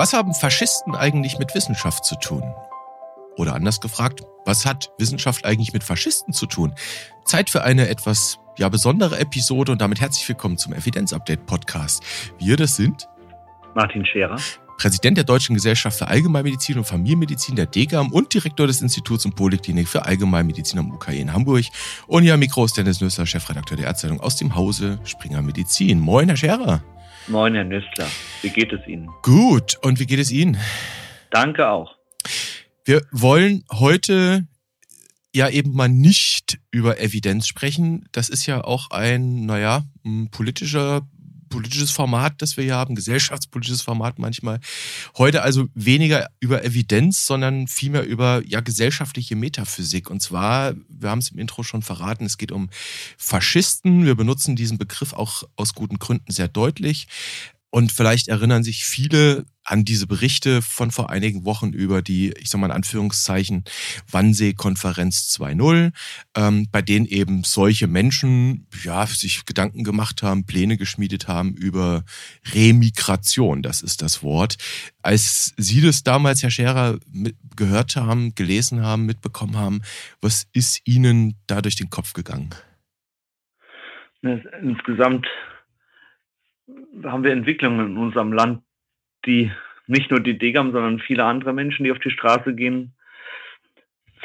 Was haben Faschisten eigentlich mit Wissenschaft zu tun? Oder anders gefragt, was hat Wissenschaft eigentlich mit Faschisten zu tun? Zeit für eine etwas ja, besondere Episode und damit herzlich willkommen zum Evidenz-Update Podcast. Wir, das sind Martin Scherer, Präsident der Deutschen Gesellschaft für Allgemeinmedizin und Familienmedizin der DGAM und Direktor des Instituts und Poliklinik für Allgemeinmedizin am UKE in Hamburg. Und hier am Mikro ist Dennis Nüssler, Chefredakteur der Ärzteitung aus dem Hause Springer Medizin. Moin, Herr Scherer. Moin, Herr Nüssler. Wie geht es Ihnen? Gut. Und wie geht es Ihnen? Danke auch. Wir wollen heute ja eben mal nicht über Evidenz sprechen. Das ist ja auch ein, naja, politischer politisches Format, das wir hier haben, gesellschaftspolitisches Format manchmal. Heute also weniger über Evidenz, sondern vielmehr über ja gesellschaftliche Metaphysik. Und zwar, wir haben es im Intro schon verraten, es geht um Faschisten. Wir benutzen diesen Begriff auch aus guten Gründen sehr deutlich. Und vielleicht erinnern sich viele an diese Berichte von vor einigen Wochen über die, ich sag mal in Anführungszeichen, Wannsee-Konferenz 2.0, ähm, bei denen eben solche Menschen ja sich Gedanken gemacht haben, Pläne geschmiedet haben über Remigration, das ist das Wort. Als Sie das damals, Herr Scherer, gehört haben, gelesen haben, mitbekommen haben, was ist Ihnen da durch den Kopf gegangen? Insgesamt haben wir Entwicklungen in unserem Land, die nicht nur die Degam, sondern viele andere Menschen, die auf die Straße gehen,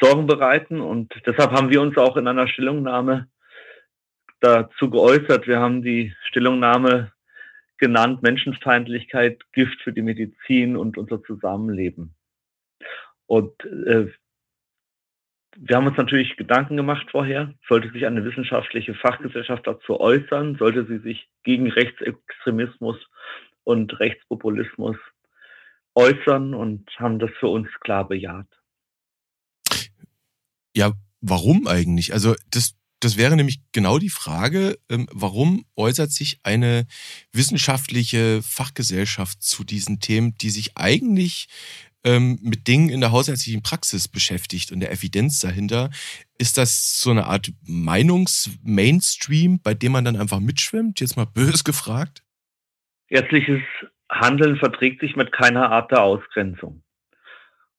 Sorgen bereiten. Und deshalb haben wir uns auch in einer Stellungnahme dazu geäußert. Wir haben die Stellungnahme genannt Menschenfeindlichkeit, Gift für die Medizin und unser Zusammenleben. Und äh, wir haben uns natürlich Gedanken gemacht vorher. Sollte sich eine wissenschaftliche Fachgesellschaft dazu äußern? Sollte sie sich gegen Rechtsextremismus und Rechtspopulismus äußern und haben das für uns klar bejaht. Ja, warum eigentlich? Also das, das wäre nämlich genau die Frage, ähm, warum äußert sich eine wissenschaftliche Fachgesellschaft zu diesen Themen, die sich eigentlich ähm, mit Dingen in der hausärztlichen Praxis beschäftigt und der Evidenz dahinter. Ist das so eine Art Meinungs-Mainstream, bei dem man dann einfach mitschwimmt? Jetzt mal bös gefragt. Ärztliches Handeln verträgt sich mit keiner Art der Ausgrenzung.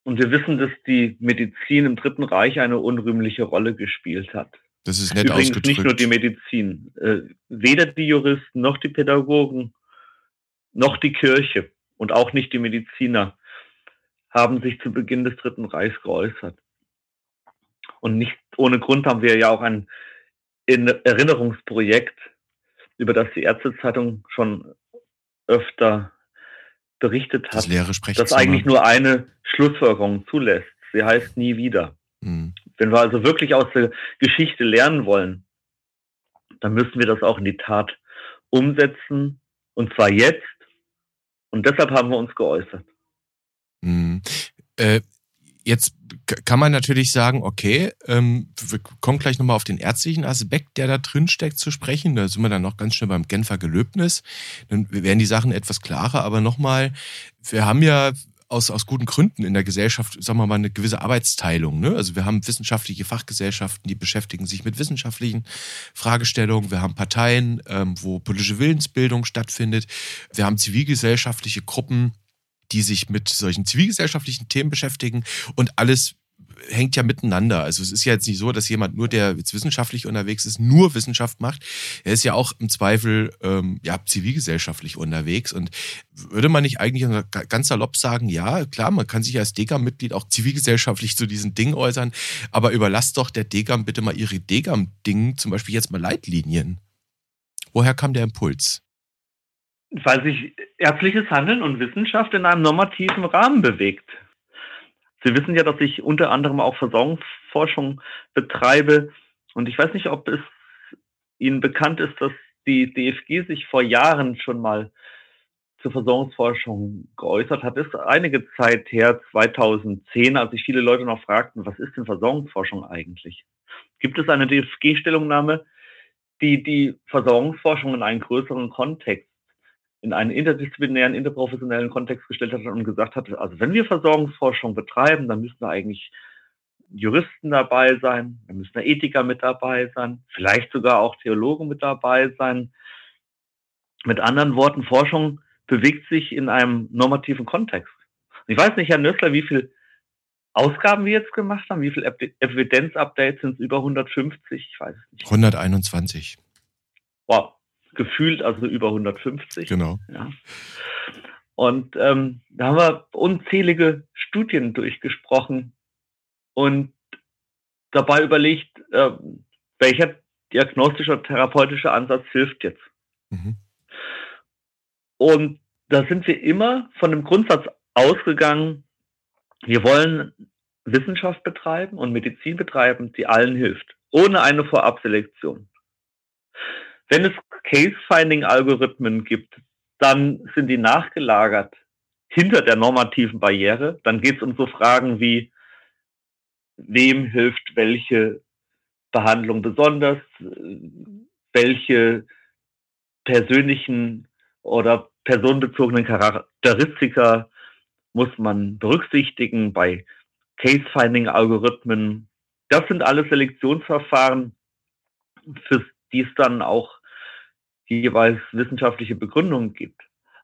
Und wir wissen, dass die Medizin im Dritten Reich eine unrühmliche Rolle gespielt hat. Das ist nett Übrigens ausgedrückt. nicht nur die Medizin. Äh, weder die Juristen noch die Pädagogen noch die Kirche und auch nicht die Mediziner haben sich zu Beginn des Dritten Reichs geäußert. Und nicht ohne Grund haben wir ja auch ein Erinnerungsprojekt, über das die Ärztezeitung schon öfter berichtet hat, das, leere das eigentlich nur eine Schlussfolgerung zulässt. Sie heißt nie wieder. Mhm. Wenn wir also wirklich aus der Geschichte lernen wollen, dann müssen wir das auch in die Tat umsetzen. Und zwar jetzt. Und deshalb haben wir uns geäußert. Mhm. Äh, jetzt kann man natürlich sagen, okay, ähm, wir kommen gleich nochmal auf den ärztlichen Aspekt, der da drin steckt, zu sprechen. Da sind wir dann noch ganz schnell beim Genfer Gelöbnis. Dann werden die Sachen etwas klarer. Aber nochmal, wir haben ja aus, aus guten Gründen in der Gesellschaft, sagen wir mal, eine gewisse Arbeitsteilung. Ne? Also wir haben wissenschaftliche Fachgesellschaften, die beschäftigen sich mit wissenschaftlichen Fragestellungen. Wir haben Parteien, ähm, wo politische Willensbildung stattfindet. Wir haben zivilgesellschaftliche Gruppen, die sich mit solchen zivilgesellschaftlichen Themen beschäftigen und alles hängt ja miteinander. Also es ist ja jetzt nicht so, dass jemand nur, der jetzt wissenschaftlich unterwegs ist, nur Wissenschaft macht. Er ist ja auch im Zweifel ähm, ja zivilgesellschaftlich unterwegs. Und würde man nicht eigentlich ganz salopp sagen, ja, klar, man kann sich als Degam-Mitglied auch zivilgesellschaftlich zu diesen Dingen äußern, aber überlasst doch der Degam bitte mal ihre Degam-Dingen, zum Beispiel jetzt mal Leitlinien. Woher kam der Impuls? Weil sich ärztliches Handeln und Wissenschaft in einem normativen Rahmen bewegt. Sie wissen ja, dass ich unter anderem auch Versorgungsforschung betreibe. Und ich weiß nicht, ob es Ihnen bekannt ist, dass die DFG sich vor Jahren schon mal zur Versorgungsforschung geäußert hat. Das ist einige Zeit her, 2010, als sich viele Leute noch fragten, was ist denn Versorgungsforschung eigentlich? Gibt es eine DFG-Stellungnahme, die die Versorgungsforschung in einen größeren Kontext in einen interdisziplinären, interprofessionellen Kontext gestellt hat und gesagt hat, also wenn wir Versorgungsforschung betreiben, dann müssen da eigentlich Juristen dabei sein, dann müssen da Ethiker mit dabei sein, vielleicht sogar auch Theologen mit dabei sein. Mit anderen Worten, Forschung bewegt sich in einem normativen Kontext. Ich weiß nicht, Herr Nössler, wie viel Ausgaben wir jetzt gemacht haben, wie viel Evidenz-Updates sind es? Über 150? Ich weiß es nicht. 121. Wow, gefühlt also über 150. Genau. Ja. Und ähm, da haben wir unzählige Studien durchgesprochen und dabei überlegt, äh, welcher diagnostischer therapeutischer Ansatz hilft jetzt. Mhm. Und da sind wir immer von dem Grundsatz ausgegangen, wir wollen Wissenschaft betreiben und Medizin betreiben, die allen hilft, ohne eine Vorabselektion. Wenn es Case-Finding-Algorithmen gibt, dann sind die nachgelagert hinter der normativen Barriere. Dann geht es um so Fragen wie, wem hilft welche Behandlung besonders, welche persönlichen oder personenbezogenen Charakteristika muss man berücksichtigen bei Case-Finding-Algorithmen. Das sind alles Selektionsverfahren, für die es dann auch jeweils wissenschaftliche Begründungen gibt.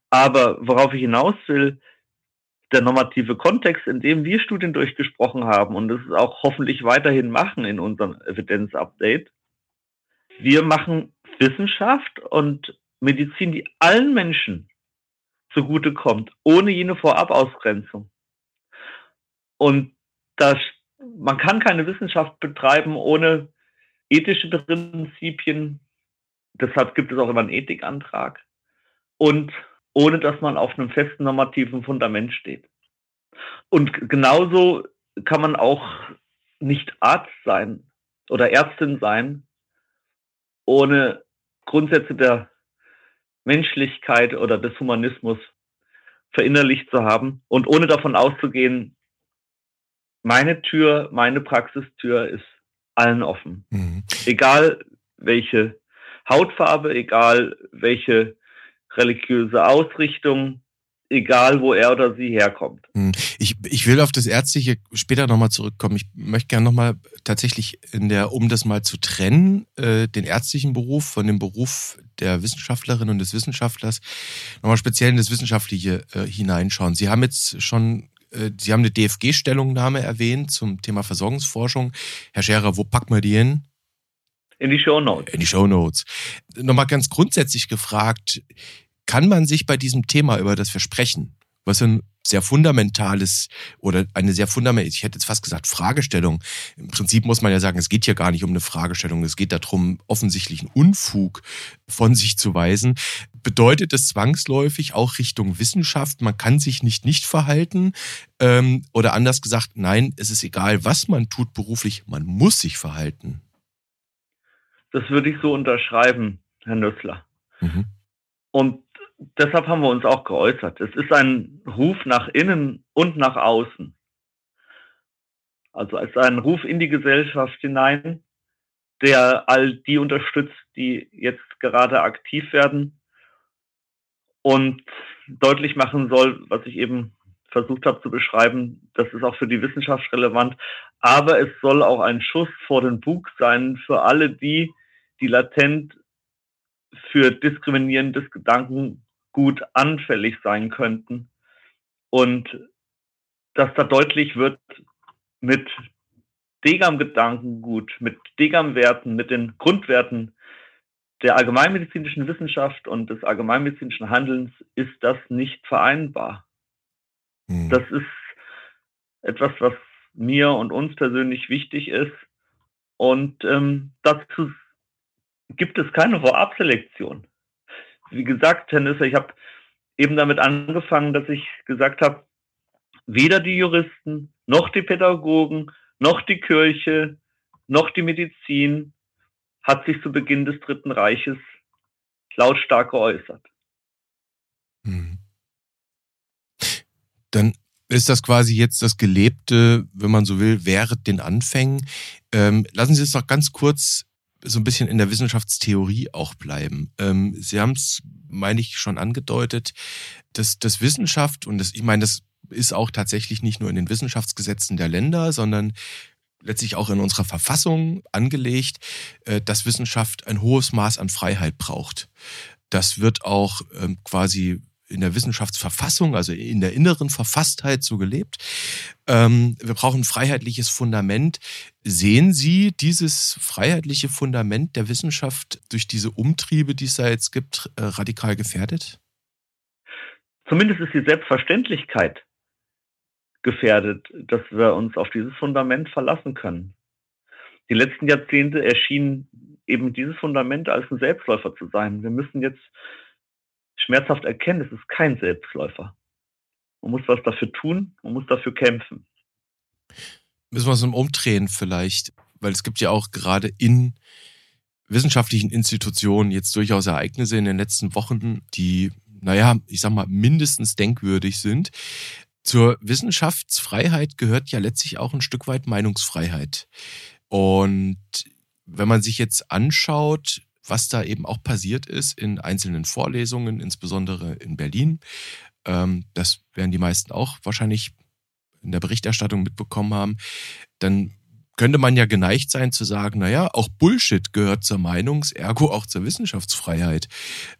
Aber worauf ich hinaus will, der normative Kontext, in dem wir Studien durchgesprochen haben und das auch hoffentlich weiterhin machen in unserem Evidenz-Update. Wir machen Wissenschaft und Medizin, die allen Menschen zugutekommt, ohne jene Vorabausgrenzung. Und das, man kann keine Wissenschaft betreiben ohne ethische Prinzipien. Deshalb gibt es auch immer einen Ethikantrag. Und ohne dass man auf einem festen normativen Fundament steht. Und genauso kann man auch nicht Arzt sein oder Ärztin sein, ohne Grundsätze der Menschlichkeit oder des Humanismus verinnerlicht zu haben und ohne davon auszugehen, meine Tür, meine Praxistür ist allen offen. Mhm. Egal welche Hautfarbe, egal welche religiöse Ausrichtung, egal wo er oder sie herkommt. Hm. Ich, ich will auf das Ärztliche später nochmal zurückkommen. Ich möchte gerne nochmal tatsächlich in der, um das mal zu trennen, äh, den ärztlichen Beruf von dem Beruf der Wissenschaftlerin und des Wissenschaftlers, nochmal speziell in das Wissenschaftliche äh, hineinschauen. Sie haben jetzt schon äh, Sie haben eine DFG-Stellungnahme erwähnt zum Thema Versorgungsforschung. Herr Scherer, wo packen wir die hin? In die Show Notes. In die Show Notes. Nochmal ganz grundsätzlich gefragt, kann man sich bei diesem Thema über das Versprechen, was ein sehr fundamentales oder eine sehr fundamentale, ich hätte jetzt fast gesagt Fragestellung. Im Prinzip muss man ja sagen, es geht hier gar nicht um eine Fragestellung, es geht darum, offensichtlichen Unfug von sich zu weisen. Bedeutet es zwangsläufig auch Richtung Wissenschaft, man kann sich nicht nicht verhalten ähm, oder anders gesagt, nein, es ist egal, was man tut beruflich, man muss sich verhalten. Das würde ich so unterschreiben, Herr Nüssler. Mhm. Und deshalb haben wir uns auch geäußert. Es ist ein Ruf nach innen und nach außen. Also es ist ein Ruf in die Gesellschaft hinein, der all die unterstützt, die jetzt gerade aktiv werden und deutlich machen soll, was ich eben versucht habe zu beschreiben, das ist auch für die Wissenschaft relevant, aber es soll auch ein Schuss vor den Bug sein für alle die, die latent für diskriminierendes Gedanken gut anfällig sein könnten. Und dass da deutlich wird mit Degam-Gedankengut, mit Degam-Werten, mit den Grundwerten der allgemeinmedizinischen Wissenschaft und des allgemeinmedizinischen Handelns ist das nicht vereinbar. Mhm. Das ist etwas, was mir und uns persönlich wichtig ist. Und ähm, dazu gibt es keine Vorabselektion wie gesagt, Herr Nüsser, ich habe eben damit angefangen, dass ich gesagt habe, weder die Juristen, noch die Pädagogen, noch die Kirche, noch die Medizin hat sich zu Beginn des Dritten Reiches lautstark geäußert. Hm. Dann ist das quasi jetzt das Gelebte, wenn man so will, während den Anfängen. Ähm, lassen Sie es doch ganz kurz so ein bisschen in der Wissenschaftstheorie auch bleiben. Ähm, Sie haben es, meine ich, schon angedeutet, dass das Wissenschaft, und das, ich meine, das ist auch tatsächlich nicht nur in den Wissenschaftsgesetzen der Länder, sondern letztlich auch in unserer Verfassung angelegt, äh, dass Wissenschaft ein hohes Maß an Freiheit braucht. Das wird auch ähm, quasi in der Wissenschaftsverfassung, also in der inneren Verfasstheit so gelebt. Ähm, wir brauchen ein freiheitliches Fundament. Sehen Sie dieses freiheitliche Fundament der Wissenschaft durch diese Umtriebe, die es da jetzt gibt, äh, radikal gefährdet? Zumindest ist die Selbstverständlichkeit gefährdet, dass wir uns auf dieses Fundament verlassen können. Die letzten Jahrzehnte erschien eben dieses Fundament als ein Selbstläufer zu sein. Wir müssen jetzt schmerzhaft erkennen, es ist kein Selbstläufer. Man muss was dafür tun, man muss dafür kämpfen. Müssen wir es umdrehen vielleicht, weil es gibt ja auch gerade in wissenschaftlichen Institutionen jetzt durchaus Ereignisse in den letzten Wochen, die, naja, ich sag mal, mindestens denkwürdig sind. Zur Wissenschaftsfreiheit gehört ja letztlich auch ein Stück weit Meinungsfreiheit. Und wenn man sich jetzt anschaut, was da eben auch passiert ist in einzelnen Vorlesungen, insbesondere in Berlin, ähm, das werden die meisten auch wahrscheinlich in der Berichterstattung mitbekommen haben, dann könnte man ja geneigt sein zu sagen, naja, auch Bullshit gehört zur Meinungs-, ergo auch zur Wissenschaftsfreiheit.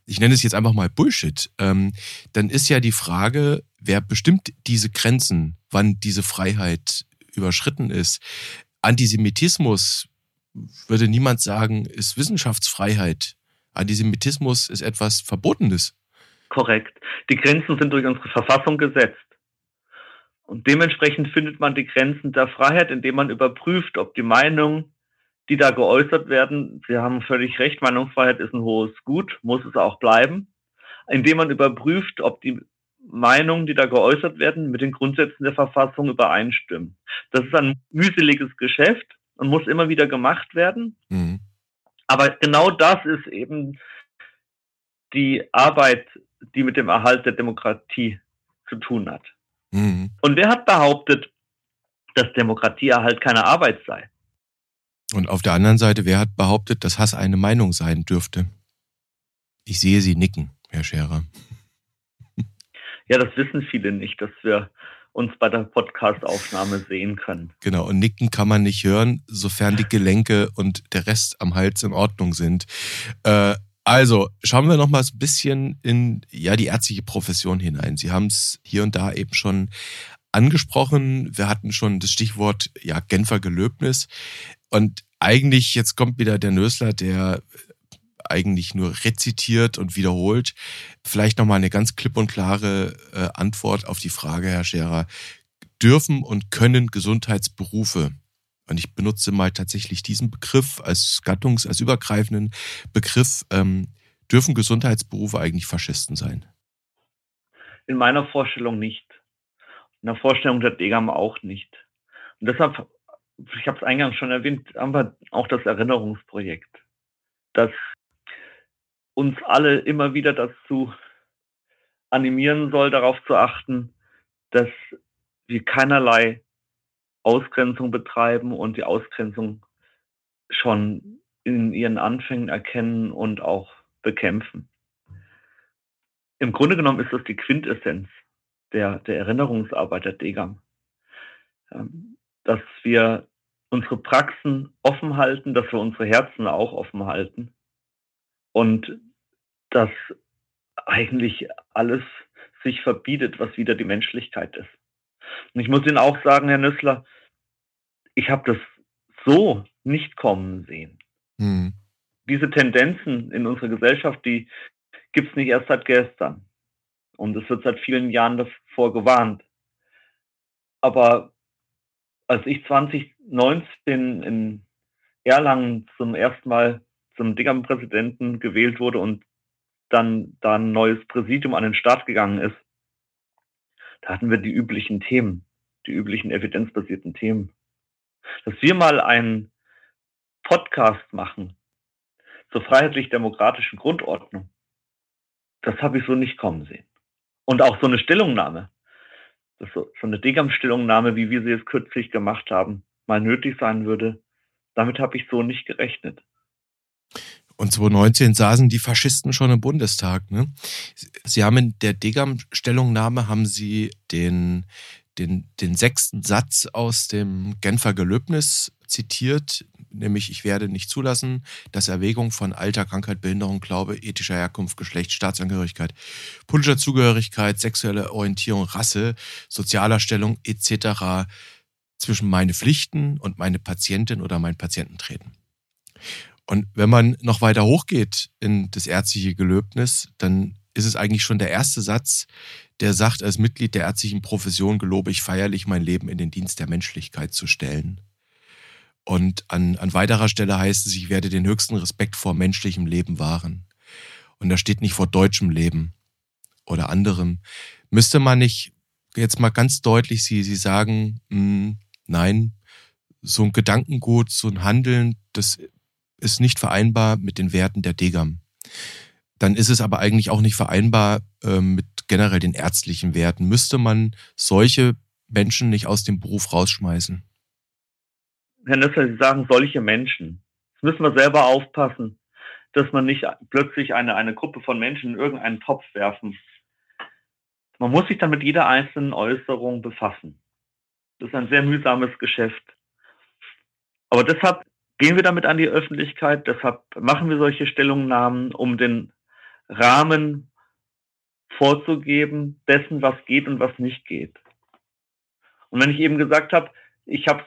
Ich nenne es jetzt einfach mal Bullshit. Ähm, dann ist ja die Frage, wer bestimmt diese Grenzen, wann diese Freiheit überschritten ist. Antisemitismus würde niemand sagen, ist Wissenschaftsfreiheit. Antisemitismus ist etwas Verbotenes. Korrekt. Die Grenzen sind durch unsere Verfassung gesetzt. Und dementsprechend findet man die Grenzen der Freiheit, indem man überprüft, ob die Meinungen, die da geäußert werden, Sie haben völlig recht, Meinungsfreiheit ist ein hohes Gut, muss es auch bleiben, indem man überprüft, ob die Meinungen, die da geäußert werden, mit den Grundsätzen der Verfassung übereinstimmen. Das ist ein mühseliges Geschäft, und muss immer wieder gemacht werden. Mhm. Aber genau das ist eben die Arbeit, die mit dem Erhalt der Demokratie zu tun hat. Mhm. Und wer hat behauptet, dass Demokratieerhalt keine Arbeit sei? Und auf der anderen Seite, wer hat behauptet, dass Hass eine Meinung sein dürfte? Ich sehe Sie nicken, Herr Scherer. Ja, das wissen viele nicht, dass wir uns bei der Podcastaufnahme sehen können. Genau, und nicken kann man nicht hören, sofern die Gelenke und der Rest am Hals in Ordnung sind. Äh, also, schauen wir noch mal so ein bisschen in ja, die ärztliche Profession hinein. Sie haben es hier und da eben schon angesprochen. Wir hatten schon das Stichwort ja, Genfer Gelöbnis. Und eigentlich, jetzt kommt wieder der Nösler, der eigentlich nur rezitiert und wiederholt. Vielleicht nochmal eine ganz klipp und klare äh, Antwort auf die Frage, Herr Scherer. Dürfen und können Gesundheitsberufe, und ich benutze mal tatsächlich diesen Begriff als Gattungs-, als übergreifenden Begriff, ähm, dürfen Gesundheitsberufe eigentlich Faschisten sein? In meiner Vorstellung nicht. In der Vorstellung der Degam auch nicht. Und deshalb, ich habe es eingangs schon erwähnt, haben wir auch das Erinnerungsprojekt, das uns alle immer wieder dazu animieren soll, darauf zu achten, dass wir keinerlei Ausgrenzung betreiben und die Ausgrenzung schon in ihren Anfängen erkennen und auch bekämpfen. Im Grunde genommen ist das die Quintessenz der, der Erinnerungsarbeit der Degam, ähm, dass wir unsere Praxen offen halten, dass wir unsere Herzen auch offen halten und dass eigentlich alles sich verbietet, was wieder die Menschlichkeit ist. Und ich muss Ihnen auch sagen, Herr Nüssler, ich habe das so nicht kommen sehen. Mhm. Diese Tendenzen in unserer Gesellschaft, die gibt es nicht erst seit gestern. Und es wird seit vielen Jahren davor gewarnt. Aber als ich 2019 in Erlangen zum ersten Mal zum Dingam-Präsidenten gewählt wurde und dann da ein neues Präsidium an den Start gegangen ist, da hatten wir die üblichen Themen, die üblichen evidenzbasierten Themen. Dass wir mal einen Podcast machen zur freiheitlich-demokratischen Grundordnung, das habe ich so nicht kommen sehen. Und auch so eine Stellungnahme, dass so, so eine Degam-Stellungnahme, wie wir sie jetzt kürzlich gemacht haben, mal nötig sein würde, damit habe ich so nicht gerechnet. Und 2019 saßen die Faschisten schon im Bundestag. Ne? Sie haben in der Degam-Stellungnahme haben sie den, den, den sechsten Satz aus dem Genfer Gelöbnis zitiert, nämlich ich werde nicht zulassen, dass Erwägung von Alter, Krankheit, Behinderung, Glaube, ethischer Herkunft, Geschlecht, Staatsangehörigkeit, politischer Zugehörigkeit, sexuelle Orientierung, Rasse, sozialer Stellung etc. zwischen meine Pflichten und meine Patientin oder meinen Patienten treten. Und wenn man noch weiter hochgeht in das ärztliche Gelöbnis, dann ist es eigentlich schon der erste Satz, der sagt, als Mitglied der ärztlichen Profession gelobe ich feierlich mein Leben in den Dienst der Menschlichkeit zu stellen. Und an, an weiterer Stelle heißt es, ich werde den höchsten Respekt vor menschlichem Leben wahren. Und da steht nicht vor deutschem Leben oder anderem. Müsste man nicht jetzt mal ganz deutlich Sie, Sie sagen, mh, hm, nein, so ein Gedankengut, so ein Handeln, das ist nicht vereinbar mit den Werten der Degam. Dann ist es aber eigentlich auch nicht vereinbar äh, mit generell den ärztlichen Werten. Müsste man solche Menschen nicht aus dem Beruf rausschmeißen? Herr Nüssler, Sie sagen solche Menschen. Das müssen wir selber aufpassen, dass man nicht plötzlich eine, eine Gruppe von Menschen in irgendeinen Topf werfen. Man muss sich dann mit jeder einzelnen Äußerung befassen. Das ist ein sehr mühsames Geschäft. Aber deshalb gehen wir damit an die Öffentlichkeit, deshalb machen wir solche Stellungnahmen, um den Rahmen vorzugeben dessen, was geht und was nicht geht. Und wenn ich eben gesagt habe, ich habe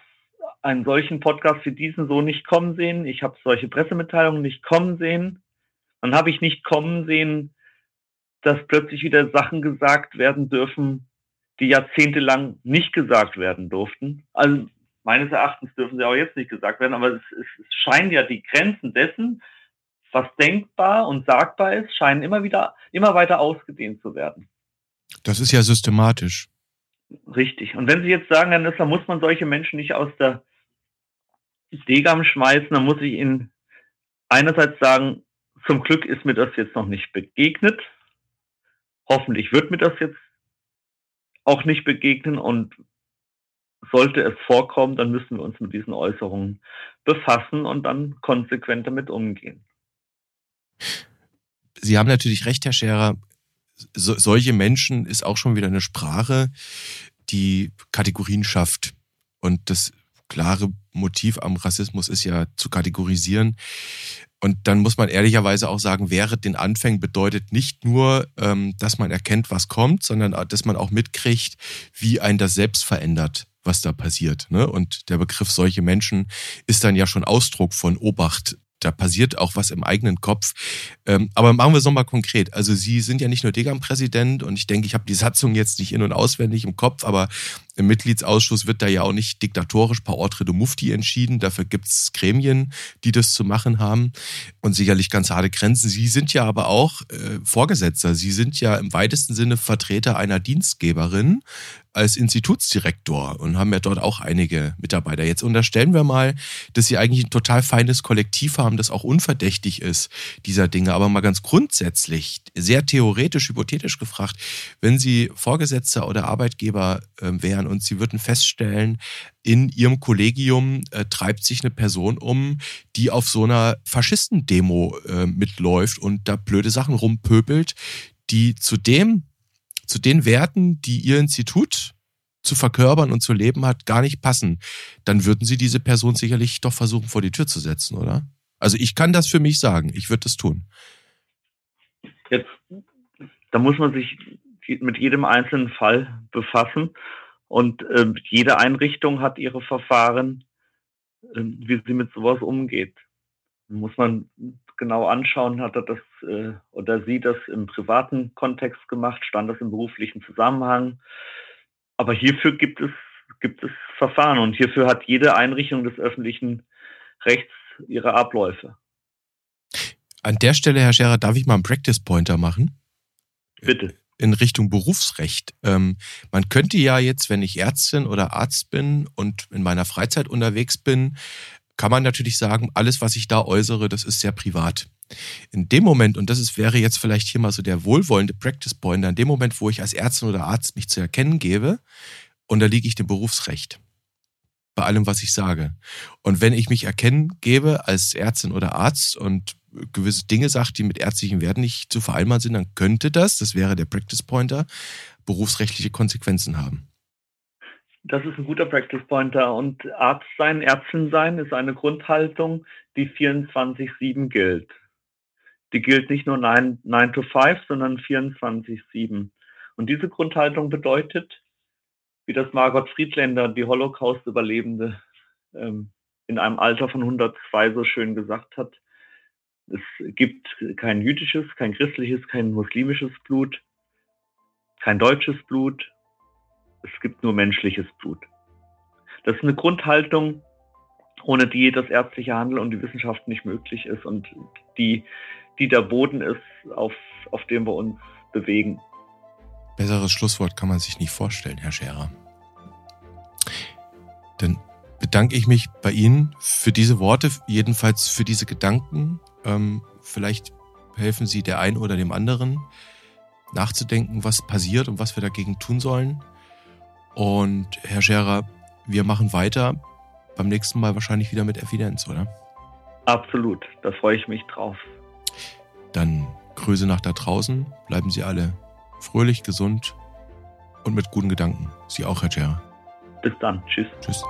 einen solchen Podcast wie diesen so nicht kommen sehen, ich habe solche Pressemitteilungen nicht kommen sehen, dann habe ich nicht kommen sehen, dass plötzlich wieder Sachen gesagt werden dürfen, die jahrzehntelang nicht gesagt werden durften. Also meines Erachtens dürfen sie auch jetzt nicht gesagt werden, aber es, es, es scheinen ja die Grenzen dessen, was denkbar und sagbar ist, scheinen immer wieder, immer weiter ausgedehnt zu werden. Das ist ja systematisch. Richtig. Und wenn Sie jetzt sagen, Herr Nüssler, muss man solche Menschen nicht aus der Degam schmeißen, dann muss ich Ihnen einerseits sagen, zum Glück ist mir das jetzt noch nicht begegnet. Hoffentlich wird mir das jetzt auch nicht begegnen und sollte es vorkommen, dann müssen wir uns mit diesen Äußerungen befassen und dann konsequent damit umgehen. Sie haben natürlich recht, Herr Scherer. So, solche Menschen ist auch schon wieder eine Sprache, die Kategorien schafft. Und das klare Motiv am Rassismus ist ja zu kategorisieren. Und dann muss man ehrlicherweise auch sagen, wäre den Anfängen bedeutet nicht nur, ähm, dass man erkennt, was kommt, sondern dass man auch mitkriegt, wie ein das selbst verändert was da passiert. Ne? Und der Begriff solche Menschen ist dann ja schon Ausdruck von Obacht da passiert auch was im eigenen Kopf. Ähm, aber machen wir es nochmal konkret. Also Sie sind ja nicht nur Degam-Präsident und ich denke, ich habe die Satzung jetzt nicht in- und auswendig im Kopf, aber im Mitgliedsausschuss wird da ja auch nicht diktatorisch per Ordre de Mufti entschieden. Dafür gibt es Gremien, die das zu machen haben und sicherlich ganz harte Grenzen. Sie sind ja aber auch äh, Vorgesetzter. Sie sind ja im weitesten Sinne Vertreter einer Dienstgeberin als Institutsdirektor und haben ja dort auch einige Mitarbeiter. Jetzt unterstellen wir mal, dass Sie eigentlich ein total feines Kollektiv haben, das auch unverdächtig ist, dieser Dinge. Aber mal ganz grundsätzlich, sehr theoretisch, hypothetisch gefragt, wenn Sie Vorgesetzter oder Arbeitgeber äh, wären und Sie würden feststellen, in Ihrem Kollegium äh, treibt sich eine Person um, die auf so einer Faschistendemo äh, mitläuft und da blöde Sachen rumpöbelt, die zu dem zu den Werten, die Ihr Institut zu verkörpern und zu leben hat, gar nicht passen, dann würden Sie diese Person sicherlich doch versuchen, vor die Tür zu setzen, oder? Also ich kann das für mich sagen, ich würde das tun. Jetzt, da muss man sich mit jedem einzelnen Fall befassen und äh, jede Einrichtung hat ihre Verfahren, äh, wie sie mit sowas umgeht. Muss man genau anschauen, hat er das äh, oder sie das im privaten Kontext gemacht, stand das im beruflichen Zusammenhang. Aber hierfür gibt es, gibt es Verfahren und hierfür hat jede Einrichtung des öffentlichen Rechts ihre Abläufe. An der Stelle, Herr Scherer, darf ich mal einen Practice Pointer machen? Bitte. In Richtung Berufsrecht. Ähm, man könnte ja jetzt, wenn ich Ärztin oder Arzt bin und in meiner Freizeit unterwegs bin, kann man natürlich sagen, alles, was ich da äußere, das ist sehr privat. In dem Moment, und das ist, wäre jetzt vielleicht hier mal so der wohlwollende Practice Point, in dem Moment, wo ich als Ärztin oder Arzt mich zu erkennen gebe, unterliege ich dem Berufsrecht. Bei allem, was ich sage. Und wenn ich mich erkennen gebe als Ärztin oder Arzt und gewisse Dinge sage, die mit ärztlichen Werten nicht zu vereinbaren sind, dann könnte das, das wäre der Practice Pointer, berufsrechtliche Konsequenzen haben. Das ist ein guter Practice Pointer. Und Arzt sein, Ärztin sein ist eine Grundhaltung, die 24-7 gilt. Die gilt nicht nur 9, 9 to 5, sondern 24-7. Und diese Grundhaltung bedeutet, wie das Margot Friedländer, die Holocaust-Überlebende, ähm, in einem Alter von 102 so schön gesagt hat, es gibt kein jüdisches, kein christliches, kein muslimisches Blut, kein deutsches Blut, es gibt nur menschliches Blut. Das ist eine Grundhaltung, ohne die das ärztliche Handeln und die Wissenschaft nicht möglich ist und die, die der Boden ist, auf, auf dem wir uns bewegen. Besseres Schlusswort kann man sich nicht vorstellen, Herr Scherer. Dann bedanke ich mich bei Ihnen für diese Worte, jedenfalls für diese Gedanken. Ähm, vielleicht helfen Sie der einen oder dem anderen nachzudenken, was passiert und was wir dagegen tun sollen. Und Herr Scherer, wir machen weiter. Beim nächsten Mal wahrscheinlich wieder mit Evidenz, oder? Absolut, da freue ich mich drauf. Dann Grüße nach da draußen. Bleiben Sie alle fröhlich, gesund und mit guten Gedanken. Sie auch, Herr Scherer. Bis dann. Tschüss. Tschüss.